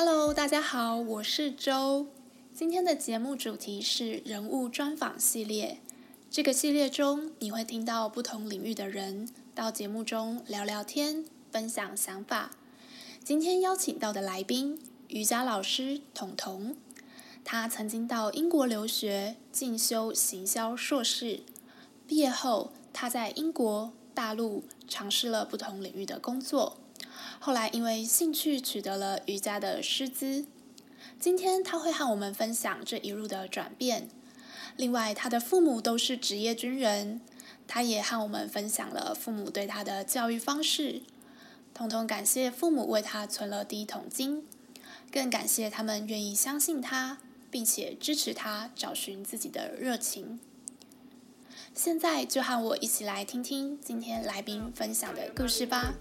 Hello，大家好，我是周。今天的节目主题是人物专访系列。这个系列中，你会听到不同领域的人到节目中聊聊天，分享想法。今天邀请到的来宾，瑜伽老师彤彤。他曾经到英国留学进修行销硕士，毕业后他在英国、大陆尝试了不同领域的工作。后来因为兴趣取得了瑜伽的师资，今天他会和我们分享这一路的转变。另外，他的父母都是职业军人，他也和我们分享了父母对他的教育方式。彤彤感谢父母为他存了第一桶金，更感谢他们愿意相信他，并且支持他找寻自己的热情。现在就和我一起来听听今天来宾分享的故事吧。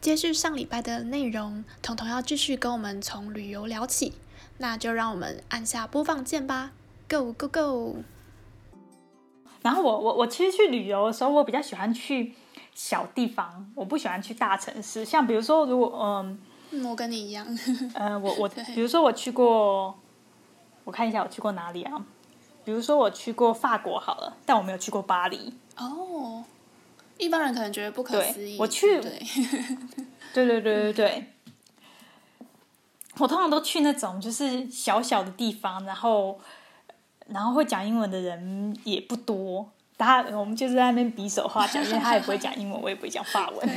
接续上礼拜的内容，彤彤要继续跟我们从旅游聊起，那就让我们按下播放键吧，Go Go Go！然后我我我其实去旅游的时候，我比较喜欢去小地方，我不喜欢去大城市，像比如说如果嗯。嗯，我跟你一样。呃，我我比如说我去过，我看一下我去过哪里啊？比如说我去过法国好了，但我没有去过巴黎。哦，一般人可能觉得不可思议。我去，对，对对对对对。我通常都去那种就是小小的地方，然后然后会讲英文的人也不多，他我们就是在那边比手画脚，因为他也不会讲英文，我也不会讲法文。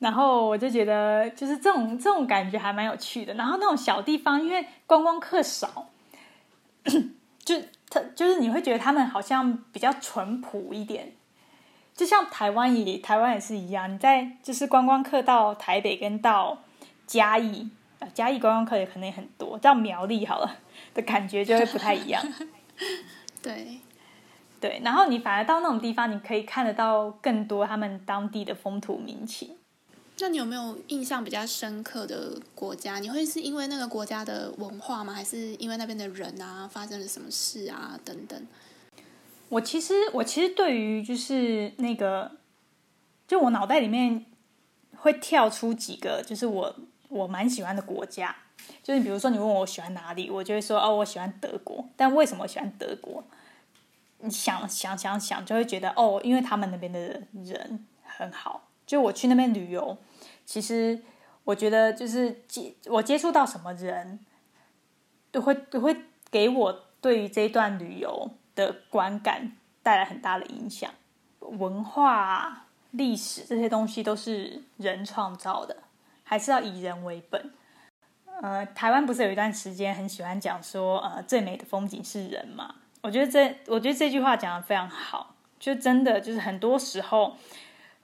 然后我就觉得，就是这种这种感觉还蛮有趣的。然后那种小地方，因为观光客少，就他就是你会觉得他们好像比较淳朴一点。就像台湾也台湾也是一样，你在就是观光客到台北跟到嘉义，嘉义观光客也可能也很多，到苗栗好了的感觉就会不太一样。对对，然后你反而到那种地方，你可以看得到更多他们当地的风土民情。那你有没有印象比较深刻的国家？你会是因为那个国家的文化吗？还是因为那边的人啊，发生了什么事啊等等？我其实我其实对于就是那个，就我脑袋里面会跳出几个，就是我我蛮喜欢的国家。就是比如说你问我喜欢哪里，我就会说哦，我喜欢德国。但为什么喜欢德国？你想想想想，就会觉得哦，因为他们那边的人很好。就我去那边旅游。其实我觉得，就是接我接触到什么人，都会都会给我对于这一段旅游的观感带来很大的影响。文化、历史这些东西都是人创造的，还是要以人为本。呃，台湾不是有一段时间很喜欢讲说，呃，最美的风景是人嘛？我觉得这，我觉得这句话讲得非常好，就真的就是很多时候。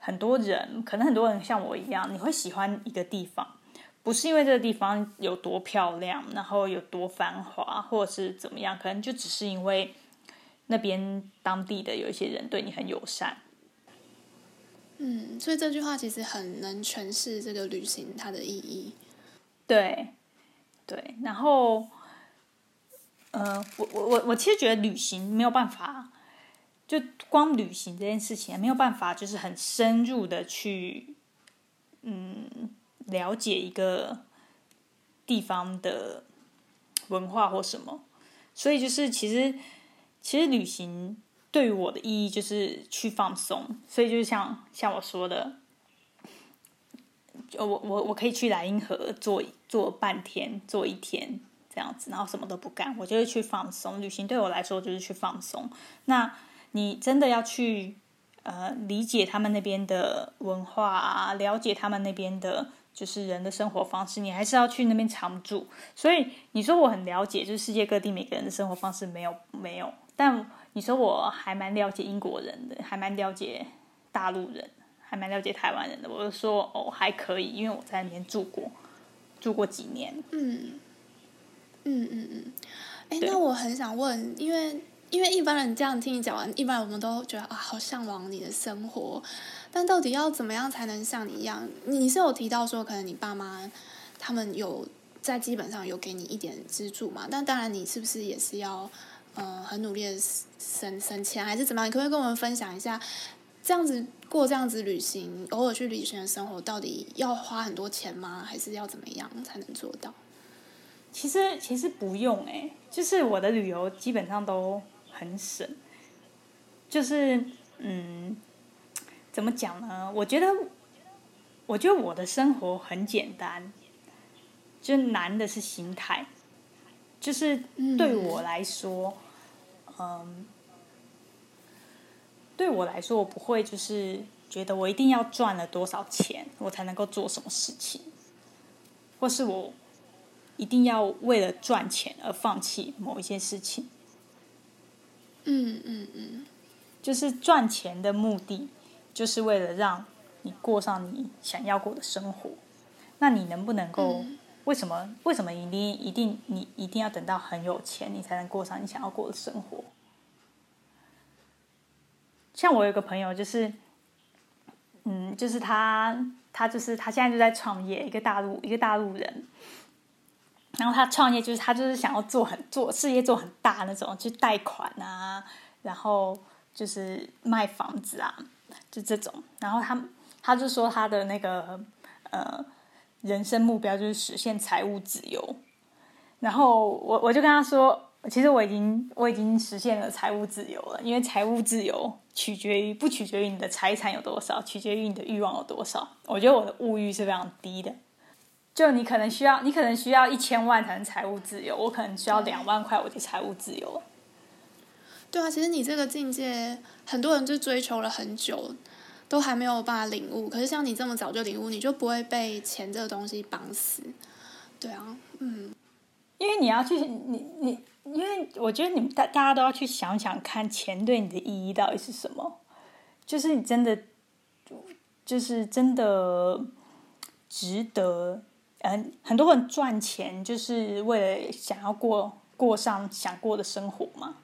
很多人可能很多人像我一样，你会喜欢一个地方，不是因为这个地方有多漂亮，然后有多繁华，或者是怎么样，可能就只是因为那边当地的有一些人对你很友善。嗯，所以这句话其实很能诠释这个旅行它的意义。对，对，然后，呃，我我我我其实觉得旅行没有办法。就光旅行这件事情，没有办法，就是很深入的去，嗯，了解一个地方的文化或什么。所以就是其实，其实旅行对于我的意义就是去放松。所以就是像像我说的，我我我可以去莱茵河坐坐半天，坐一天这样子，然后什么都不干，我就是去放松。旅行对我来说就是去放松。那。你真的要去，呃，理解他们那边的文化啊，了解他们那边的，就是人的生活方式，你还是要去那边常住。所以你说我很了解，就是世界各地每个人的生活方式没有没有，但你说我还蛮了解英国人的，还蛮了解大陆人，还蛮了解台湾人的。我就说哦，还可以，因为我在那边住过，住过几年。嗯嗯嗯嗯，哎，那我很想问，因为。因为一般人这样听你讲完，一般我们都觉得啊，好向往你的生活，但到底要怎么样才能像你一样？你是有提到说，可能你爸妈他们有在基本上有给你一点资助嘛？但当然，你是不是也是要嗯、很努力的省省钱，还是怎么样？你可不可以跟我们分享一下，这样子过这样子旅行，偶尔去旅行的生活，到底要花很多钱吗？还是要怎么样才能做到？其实其实不用哎、就是我的旅游基本上都很省，就是嗯，怎么讲呢？我觉得，我觉得我的生活很简单，就难的是心态，就是对我来说，嗯，嗯，对我来说，我不会就是觉得我一定要赚了多少钱，我才能够做什么事情，或是我。一定要为了赚钱而放弃某一件事情。嗯嗯嗯，就是赚钱的目的，就是为了让你过上你想要过的生活。那你能不能够？嗯、为什么？为什么一定一定你一定要等到很有钱，你才能过上你想要过的生活？像我有个朋友，就是，嗯，就是他，他就是他现在就在创业，一个大陆一个大陆人。然后他创业，就是他就是想要做很做事业做很大那种，去贷款啊，然后就是卖房子啊，就这种。然后他他就说他的那个呃人生目标就是实现财务自由。然后我我就跟他说，其实我已经我已经实现了财务自由了，因为财务自由取决于不取决于你的财产有多少，取决于你的欲望有多少。我觉得我的物欲是非常低的。就你可能需要，你可能需要一千万才能财务自由，我可能需要两万块我就财务自由了。对啊，其实你这个境界，很多人就追求了很久，都还没有办法领悟。可是像你这么早就领悟，你就不会被钱这个东西绑死。对啊，嗯，因为你要去，你你，因为我觉得你们大大家都要去想想看，钱对你的意义到底是什么？就是你真的，就是真的值得。嗯，很多人赚钱就是为了想要过过上想过的生活嘛。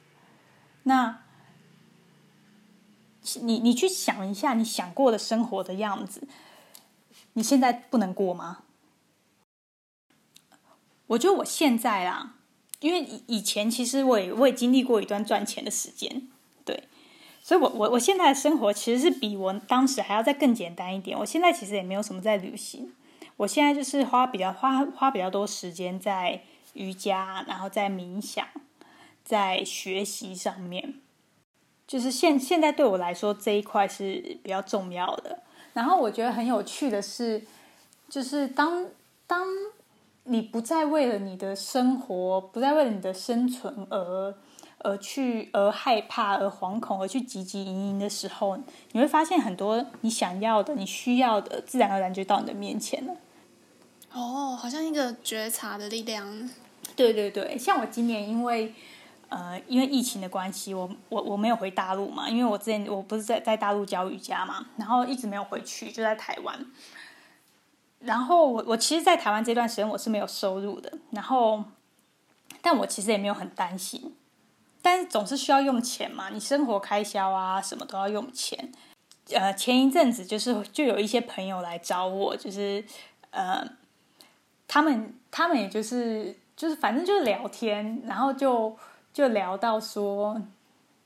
那，你你去想一下，你想过的生活的样子，你现在不能过吗？我觉得我现在啊，因为以以前其实我也我也经历过一段赚钱的时间，对，所以我我我现在的生活其实是比我当时还要再更简单一点。我现在其实也没有什么在旅行。我现在就是花比较花花比较多时间在瑜伽，然后在冥想，在学习上面，就是现现在对我来说这一块是比较重要的。然后我觉得很有趣的是，就是当当你不再为了你的生活，不再为了你的生存而而去而害怕而惶恐而去汲汲营营的时候，你会发现很多你想要的、你需要的，自然而然就到你的面前了。哦，好像一个觉察的力量。对对对，像我今年因为呃因为疫情的关系，我我我没有回大陆嘛，因为我之前我不是在在大陆教瑜伽嘛，然后一直没有回去，就在台湾。然后我我其实，在台湾这段时间我是没有收入的，然后但我其实也没有很担心，但总是需要用钱嘛，你生活开销啊什么都要用钱。呃，前一阵子就是就有一些朋友来找我，就是呃。他们他们也就是就是反正就是聊天，然后就就聊到说，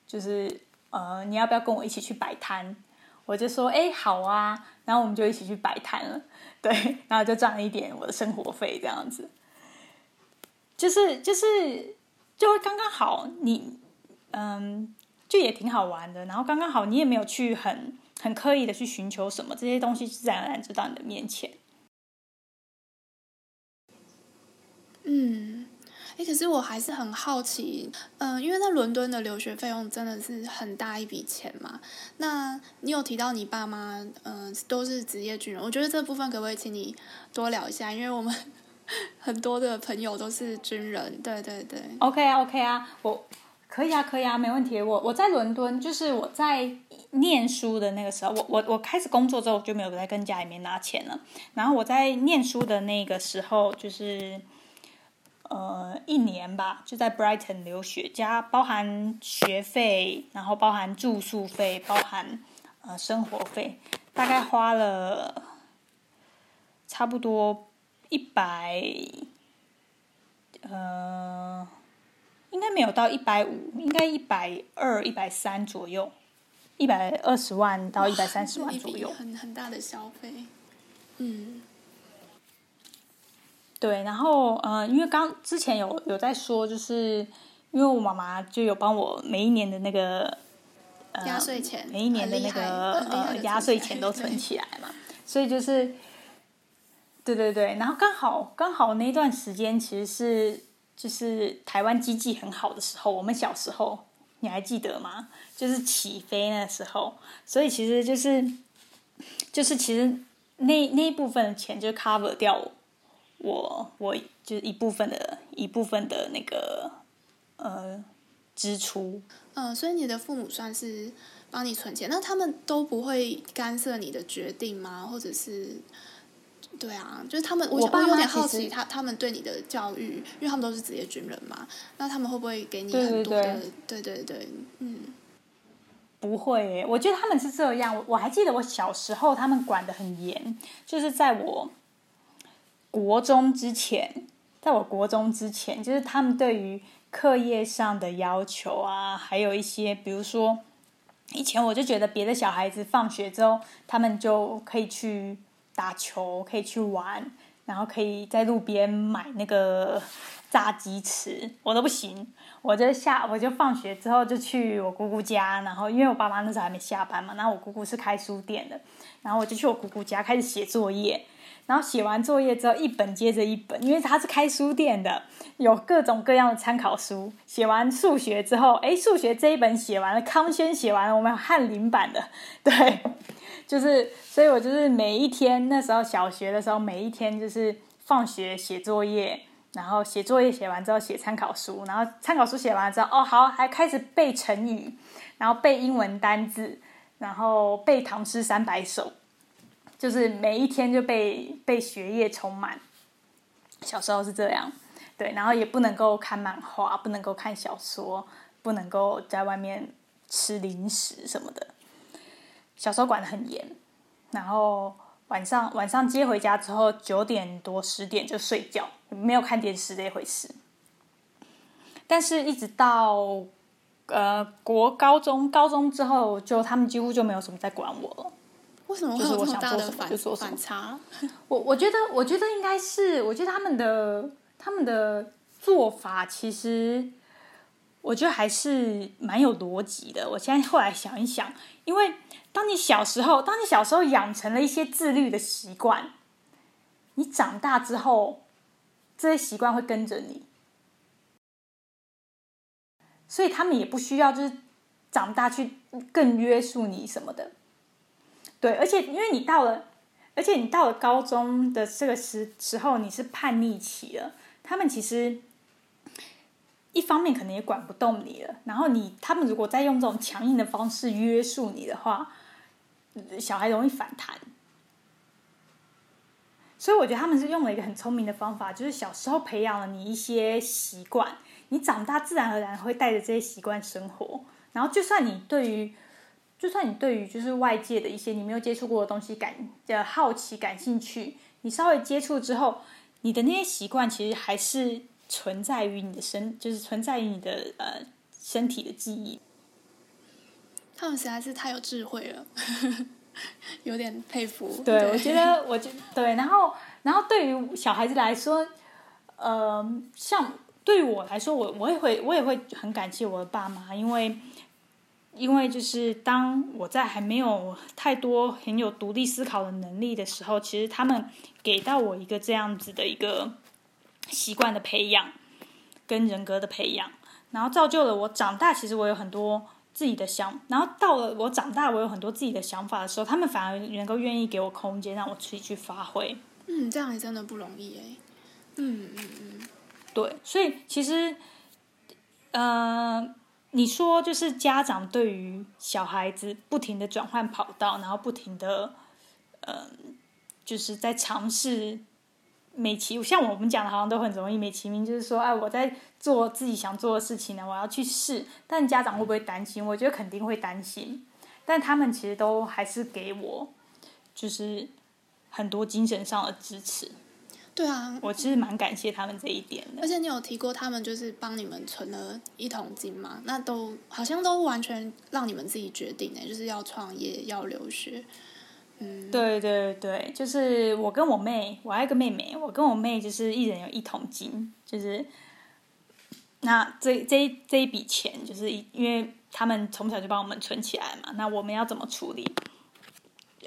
就是呃你要不要跟我一起去摆摊？我就说哎好啊，然后我们就一起去摆摊了，对，然后就赚了一点我的生活费这样子，就是就是就会刚刚好你嗯就也挺好玩的，然后刚刚好你也没有去很很刻意的去寻求什么，这些东西自然而然就到你的面前。嗯，哎，可是我还是很好奇，嗯、因为在伦敦的留学费用真的是很大一笔钱嘛。那你有提到你爸妈，嗯、都是职业军人，我觉得这部分可不可以请你多聊一下？因为我们很多的朋友都是军人，对对对。OK 啊，OK 啊，我可以啊，可以啊，没问题。我我在伦敦，就是我在念书的那个时候，我我我开始工作之后就没有再跟家里面拿钱了。然后我在念书的那个时候，就是。呃，一年吧，就在 Brighton 留学，加包含学费，然后包含住宿费，包含呃生活费，大概花了差不多一百，呃，应应该没有到一百五，应该一百二、一百三左右，一百二十万到一百三十万左右，很很大的消费。嗯，对，然后呃，因为刚之前有有在说，就是因为我妈妈就有帮我每一年的那个呃压岁钱，每一年的那个呃压岁钱都存起来嘛，所以就是。对对对，然后刚好刚好那段时间其实是就是台湾经济很好的时候，我们小时候你还记得吗？就是起飞那时候，所以其实就是就是其实那那一部分的钱就 cover 掉我我，就是一部分的一部分的那个呃支出。嗯，所以你的父母算是帮你存钱，那他们都不会干涉你的决定吗？或者是？对啊，就是他们，我我有点好奇他他们对你的教育，因为他们都是职业军人嘛，那他们会不会给你很多的？对对对，对对对，嗯，不会，我觉得他们是这样。我我还记得我小时候，他们管的很严，就是在我国中之前，在我国中之前，就是他们对于课业上的要求啊，还有一些，比如说以前我就觉得别的小孩子放学之后，他们就可以去。打球可以去玩，然后可以在路边买那个炸鸡吃，我都不行。我就下，我就放学之后就去我姑姑家，然后因为我爸妈那时候还没下班嘛，然后我姑姑是开书店的，然后我就去我姑姑家开始写作业，然后写完作业之后一本接着一本，因为他是开书店的，有各种各样的参考书。写完数学之后，诶，数学这一本写完了，康轩写完了，我们有翰林版的，对。就是，所以我就是每一天那时候小学的时候，每一天就是放学写作业，然后写作业写完之后写参考书，然后参考书写完之后，哦好，还开始背成语，然后背英文单字，然后背唐诗三百首，就是每一天就被被学业充满。小时候是这样，对，然后也不能够看漫画，不能够看小说，不能够在外面吃零食什么的。小时候管得很严，然后晚上晚上接回家之后九点多十点就睡觉，没有看电视这回事。但是，一直到呃国高中高中之后，就他们几乎就没有什么在管我了。为什么会有这么大的反反差？我我觉得，我觉得应该是，我觉得他们的他们的做法其实，我觉得还是蛮有逻辑的。我现在后来想一想，因为。当你小时候，当你小时候养成了一些自律的习惯，你长大之后，这些习惯会跟着你，所以他们也不需要就是长大去更约束你什么的。对，而且因为你到了，而且你到了高中的这个时时候，你是叛逆期了，他们其实一方面可能也管不动你了，然后你他们如果再用这种强硬的方式约束你的话。小孩容易反弹，所以我觉得他们是用了一个很聪明的方法，就是小时候培养了你一些习惯，你长大自然而然会带着这些习惯生活。然后，就算你对于，就算你对于就是外界的一些你没有接触过的东西感的好奇、感兴趣，你稍微接触之后，你的那些习惯其实还是存在于你的身，就是存在于你的呃身体的记忆。他们实在是太有智慧了，有点佩服。对，对我觉得，我觉对，然后，然后对于小孩子来说，呃，像对于我来说，我我也会，我也会很感谢我的爸妈，因为，因为就是当我在还没有太多很有独立思考的能力的时候，其实他们给到我一个这样子的一个习惯的培养，跟人格的培养，然后造就了我长大。其实我有很多。自己的想，然后到了我长大，我有很多自己的想法的时候，他们反而能够愿意给我空间，让我自己去发挥。嗯，这样也真的不容易哎。嗯嗯嗯，对，所以其实，呃，你说就是家长对于小孩子不停的转换跑道，然后不停的，呃，就是在尝试。美其像我们讲的，好像都很容易。美其名就是说，哎，我在做自己想做的事情呢，我要去试。但家长会不会担心？我觉得肯定会担心。但他们其实都还是给我，就是很多精神上的支持。对啊，我其实蛮感谢他们这一点的。而且你有提过，他们就是帮你们存了一桶金嘛？那都好像都完全让你们自己决定诶，就是要创业，要留学。对对对，就是我跟我妹，我还有个妹妹，我跟我妹就是一人有一桶金，就是那这这这一笔钱，就是因为他们从小就帮我们存起来嘛，那我们要怎么处理？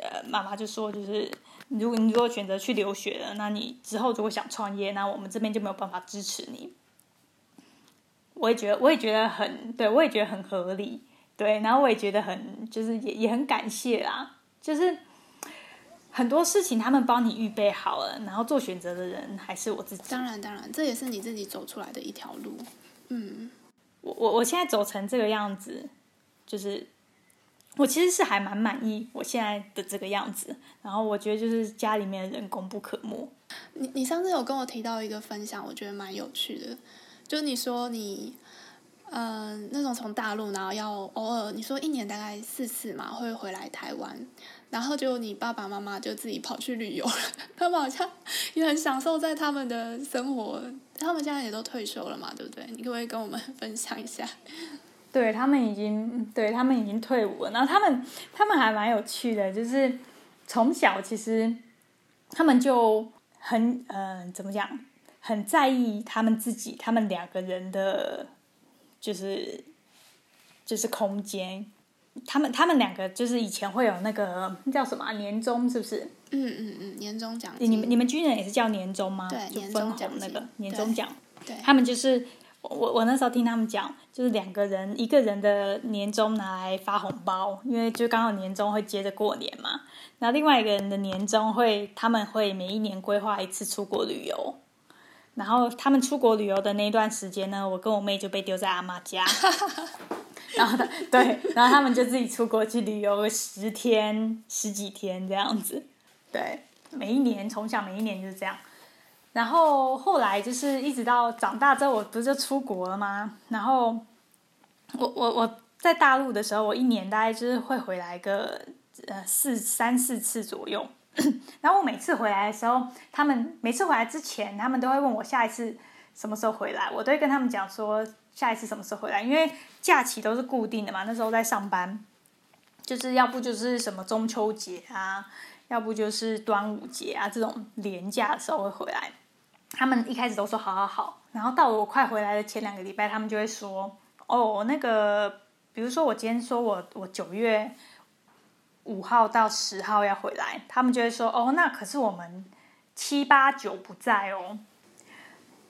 呃，妈妈就说就是。如果你如果选择去留学了，那你之后如果想创业，那我们这边就没有办法支持你。我也觉得，我也觉得很对，我也觉得很合理，对。然后我也觉得很，就是也也很感谢啦。就是很多事情他们帮你预备好了，然后做选择的人还是我自己。当然，当然，这也是你自己走出来的一条路。嗯，我我我现在走成这个样子，就是。我其实是还蛮满意我现在的这个样子，然后我觉得就是家里面的人功不可没。你你上次有跟我提到一个分享，我觉得蛮有趣的，就你说你，嗯、呃，那种从大陆然后要偶尔，你说一年大概四次嘛会回来台湾，然后就你爸爸妈妈就自己跑去旅游了，他们好像也很享受在他们的生活，他们现在也都退休了嘛，对不对？你可不可以跟我们 分享一下？对，他们已经对他们已经退伍了，然后他们他们还蛮有趣的，就是从小其实他们就很嗯、怎么讲，很在意他们自己他们两个人的，就是就是空间，他们他们两个就是以前会有那个叫什么年终是不是？嗯嗯嗯，年终奖。你们你们军人也是叫年终吗？对，就分红那个年终奖。对，他们就是。我我那时候听他们讲，就是两个人一个人的年终拿来发红包，因为就刚好年终会接着过年嘛。然后另外一个人的年终会，他们会每一年规划一次出国旅游。然后他们出国旅游的那段时间呢，我跟我妹就被丢在阿妈家。然后他对，然后他们就自己出国去旅游个十天十几天这样子。对，每一年从小每一年就是这样。然后后来就是一直到长大之后，我不是就出国了吗？然后我我我在大陆的时候，我一年大概就是会回来个呃四三四次左右。然后我每次回来的时候，他们每次回来之前，他们都会问我下一次什么时候回来，我都会跟他们讲说下一次什么时候回来，因为假期都是固定的嘛。那时候在上班，就是要不就是什么中秋节啊，要不就是端午节啊这种连假的时候会回来。他们一开始都说好好好，然后到我快回来的前两个礼拜，他们就会说：“哦，那个，比如说我今天说我我九月五号到十号要回来，他们就会说：哦，那可是我们七八九不在哦。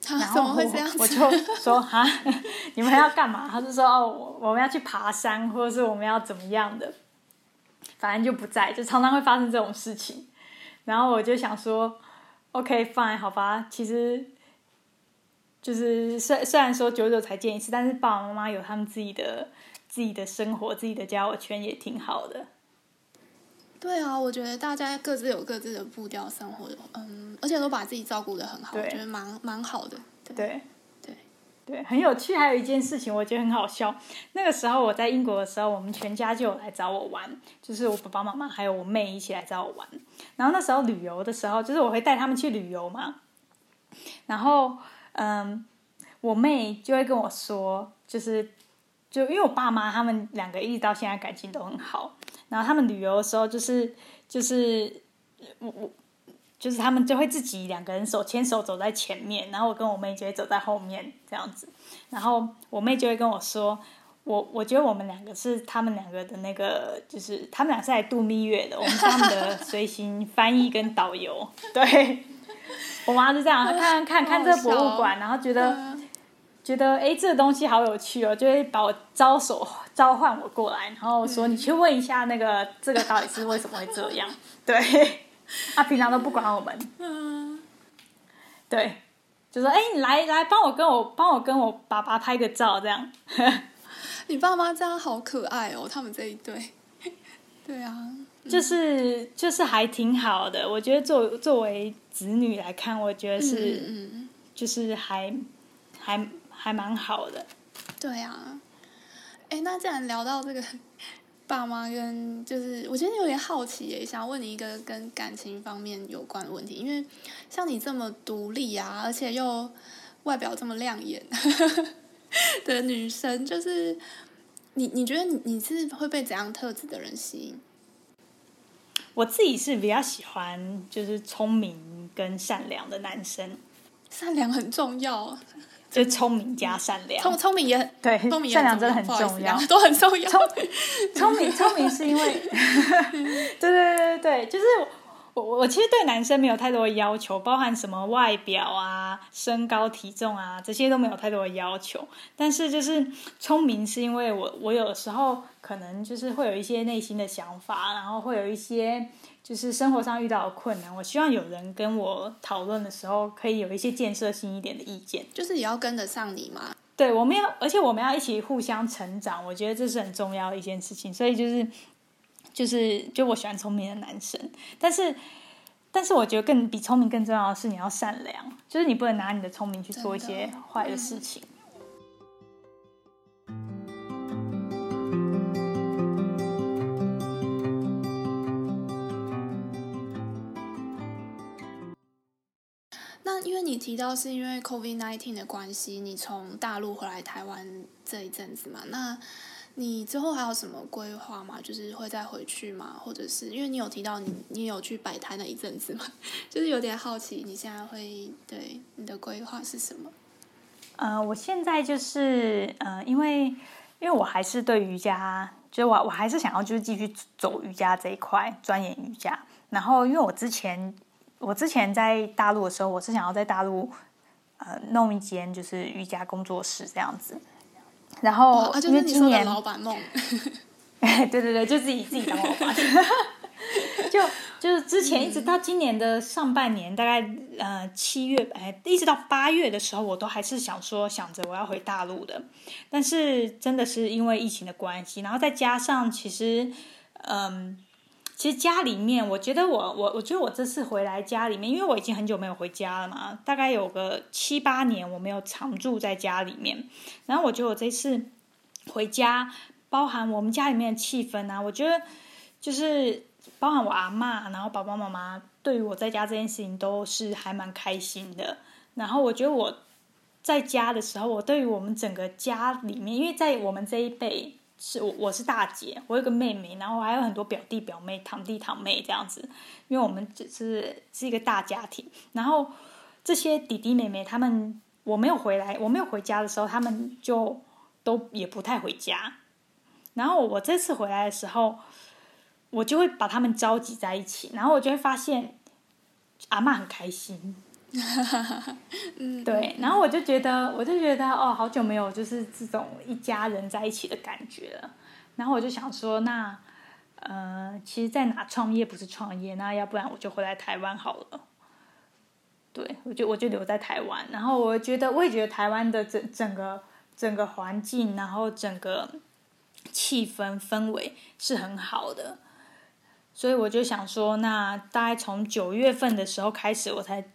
啊”然后我，我就说：“哈，你们要干嘛？”他就说：“哦，我我们要去爬山，或者是我们要怎么样的，反正就不在，就常常会发生这种事情。”然后我就想说。OK，fine，、好吧。其实，就是虽虽然说久久才见一次，但是爸爸妈妈有他们自己的自己的生活、自己的交友圈，也挺好的。对啊，我觉得大家各自有各自的步调生活，嗯，而且都把自己照顾的很好，我觉得蛮蛮好的。对。对对，很有趣。还有一件事情，我觉得很好笑。那个时候我在英国的时候，我们全家就有来找我玩，就是我爸爸妈妈还有我妹一起来找我玩。然后那时候旅游的时候，就是我会带他们去旅游嘛。然后，嗯，我妹就会跟我说，就是就因为我爸妈他们两个一直到现在感情都很好。然后他们旅游的时候，就是就是我我。就是他们就会自己两个人手牵手走在前面，然后我跟我妹就会走在后面这样子。然后我妹就会跟我说：“我我觉得我们两个是他们两个的那个，就是他们俩是来度蜜月的，我们是他们的随行翻译跟导游。”对，我妈就这样看看看这个博物馆，然后觉得 觉得哎，这个东西好有趣哦，就会把我招手召唤我过来，然后说：“你去问一下那个 这个到底是为什么会这样？” 对。他、啊、平常都不管我们，嗯，对，就说哎，你来来帮我跟我帮我跟我爸爸拍个照，这样。你爸妈这样好可爱哦，他们这一对，对啊，就是就是还挺好的。我觉得作作为子女来看，我觉得是，嗯，就是还还还蛮好的。对啊，哎，那既然聊到这个。爸妈跟就是，我觉得有点好奇耶，想要问你一个跟感情方面有关的问题，因为像你这么独立啊，而且又外表这么亮眼的女生，就是你你觉得你你是会被怎样特质的人吸引？我自己是比较喜欢就是聪明跟善良的男生，善良很重要。就聪明加善良，聪聪明也很对，聪明善良真的很重要，都很重要。聪聪明聪明是因为，对对对对对，就是我我其实对男生没有太多的要求，包含什么外表啊、身高体重啊这些都没有太多的要求，但是就是聪明是因为我我有的时候可能就是会有一些内心的想法，然后会有一些。就是生活上遇到的困难，我希望有人跟我讨论的时候，可以有一些建设性一点的意见。就是也要跟得上你嘛。对，我们要，而且我们要一起互相成长，我觉得这是很重要的一件事情。所以就是，就是，就我喜欢聪明的男生，但是，但是我觉得更比聪明更重要的是你要善良，就是你不能拿你的聪明去做一些坏的事情。因为你提到是因为 COVID-19 的关系，你从大陆回来台湾这一阵子嘛，那你之后还有什么规划吗？就是会再回去吗？或者是因为你有提到你你有去摆摊那一阵子吗，就是有点好奇你现在会对你的规划是什么？呃，我现在就是呃，因为因为我还是对瑜伽，就我我还是想要就是继续走瑜伽这一块，钻研瑜伽。然后因为我之前。我之前在大陆的时候，我是想要在大陆，呃，弄一间就是瑜伽工作室这样子。然后因为今年，老板梦，对对对，就自己自己当老板。就就是之前一直到今年的上半年，大概呃七月哎，一直到八月的时候，我都还是想说想着我要回大陆的。但是真的是因为疫情的关系，然后再加上其实嗯。其实家里面，我觉得我我我觉得我这次回来家里面，因为我已经很久没有回家了嘛，大概有个七八年我没有常住在家里面。然后我觉得我这次回家，包含我们家里面的气氛啊，我觉得就是包含我阿妈，然后爸爸妈妈对于我在家这件事情都是还蛮开心的。然后我觉得我在家的时候，我对于我们整个家里面，因为在我们这一辈。是我，我是大姐，我有个妹妹，然后还有很多表弟表妹、堂弟堂妹这样子，因为我们只是是一个大家庭。然后这些弟弟妹妹他们，我没有回来，我没有回家的时候，他们就都也不太回家。然后我这次回来的时候，我就会把他们召集在一起，然后我就会发现阿嬷很开心。嗯，对，然后我就觉得，我就觉得哦，好久没有就是这种一家人在一起的感觉了。然后我就想说，那呃，其实在哪创业不是创业，那要不然我就回来台湾好了。对，我就我就留在台湾。然后我觉得，我也觉得台湾的整整个整个环境，然后整个气氛氛围是很好的。所以我就想说，那大概从九月份的时候开始，我才。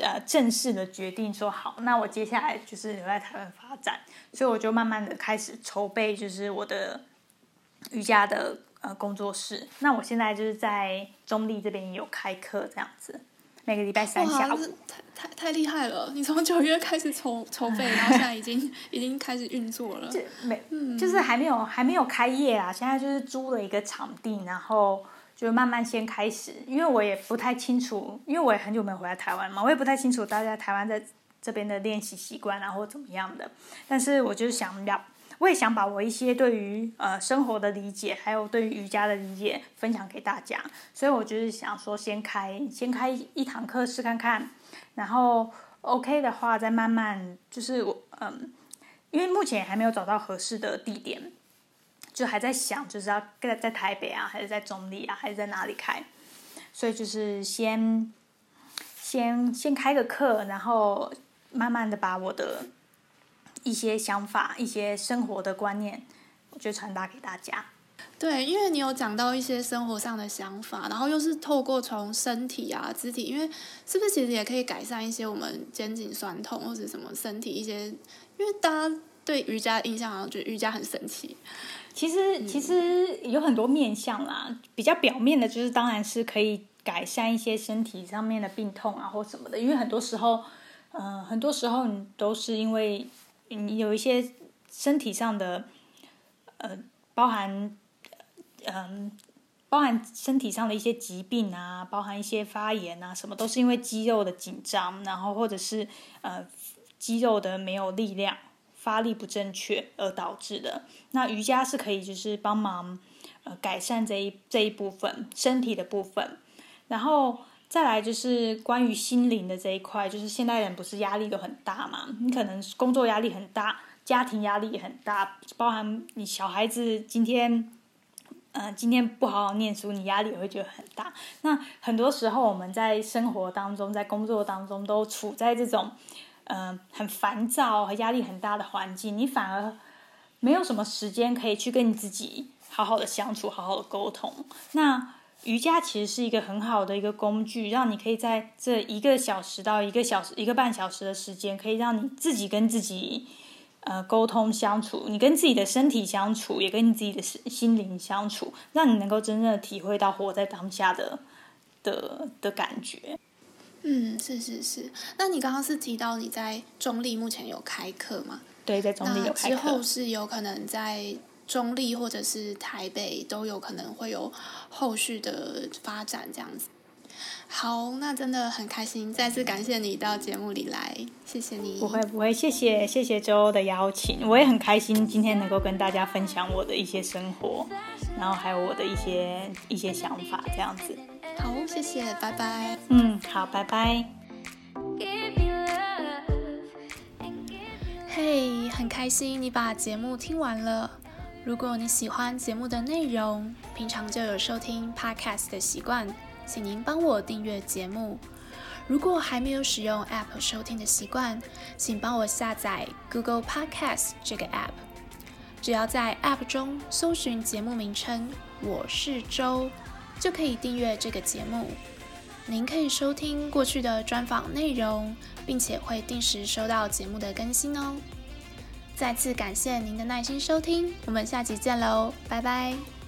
呃，正式的决定说好，那我接下来就是留在台湾发展，所以我就慢慢的开始筹备，就是我的瑜伽的呃工作室。那我现在就是在中立这边有开课，这样子，每个礼拜三下午。太太太厉害了！你从九月开始筹筹备，然后现在已经已经开始运作了。就没，嗯，就是还没有还没有开业啊，现在就是租了一个场地，然后。就慢慢先开始，因为我也不太清楚，因为我也很久没有回来台湾嘛，我也不太清楚大家台湾在这边的练习习惯啊，或怎么样的。但是我就是想要，我也想把我一些对于呃生活的理解，还有对于瑜伽的理解分享给大家。所以我就是想说，先开先开一堂课试看看，然后 OK 的话再慢慢就是我嗯，因为目前还没有找到合适的地点。就还在想，就是要在在台北啊，还是在中坜啊，还是在哪里开？所以就是先先先开个课，然后慢慢的把我的一些想法、一些生活的观念，我就传达给大家。对，因为你有讲到一些生活上的想法，然后又是透过从身体啊、肢体，因为是不是其实也可以改善一些我们肩颈酸痛或者什么身体一些，因为大家。对瑜伽的印象好像觉得瑜伽很神奇。其实其实有很多面向啦，比较表面的就是当然是可以改善一些身体上面的病痛啊或什么的，因为很多时候，嗯、呃，很多时候你都是因为你有一些身体上的，呃，包含，嗯、呃，包含身体上的一些疾病啊，包含一些发炎啊，什么都是因为肌肉的紧张，然后或者是呃肌肉的没有力量。发力不正确而导致的，那瑜伽是可以就是帮忙呃改善这一这一部分身体的部分，然后再来就是关于心灵的这一块，就是现代人不是压力都很大嘛，你可能工作压力很大，家庭压力也很大，包含你小孩子今天呃今天不好好念书，你压力也会觉得很大。那很多时候我们在生活当中，在工作当中都处在这种。嗯、很烦躁和压力很大的环境，你反而没有什么时间可以去跟你自己好好的相处，好好的沟通。那瑜伽其实是一个很好的一个工具，让你可以在这一个小时到一个小时、一个半小时的时间，可以让你自己跟自己呃沟通相处，你跟自己的身体相处，也跟你自己的心灵相处，让你能够真正的体会到活在当下的的的感觉。嗯，是是是。那你刚刚是提到你在中立目前有开课吗？对，在中立有开课。之后是有可能在中立或者是台北都有可能会有后续的发展这样子。好，那真的很开心，再次感谢你到节目里来，谢谢你。不会不会，谢谢谢谢周的邀请，我也很开心今天能够跟大家分享我的一些生活，然后还有我的一些一些想法这样子。好，谢谢，拜拜。嗯，好，拜拜。嘿，hey，很开心你把节目听完了。如果你喜欢节目的内容，平常就有收听 Podcast 的习惯，请您帮我订阅节目。如果还没有使用 App 收听的习惯，请帮我下载 Google Podcast 这个 App。只要在 App 中搜寻节目名称“我是周”。就可以订阅这个节目，您可以收听过去的专访内容，并且会定时收到节目的更新哦。再次感谢您的耐心收听，我们下集见喽，拜拜。